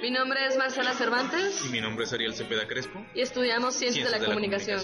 Mi nombre es Marcela Cervantes Y mi nombre es Ariel Cepeda Crespo. y estudiamos Ciencias, de la Comunicación.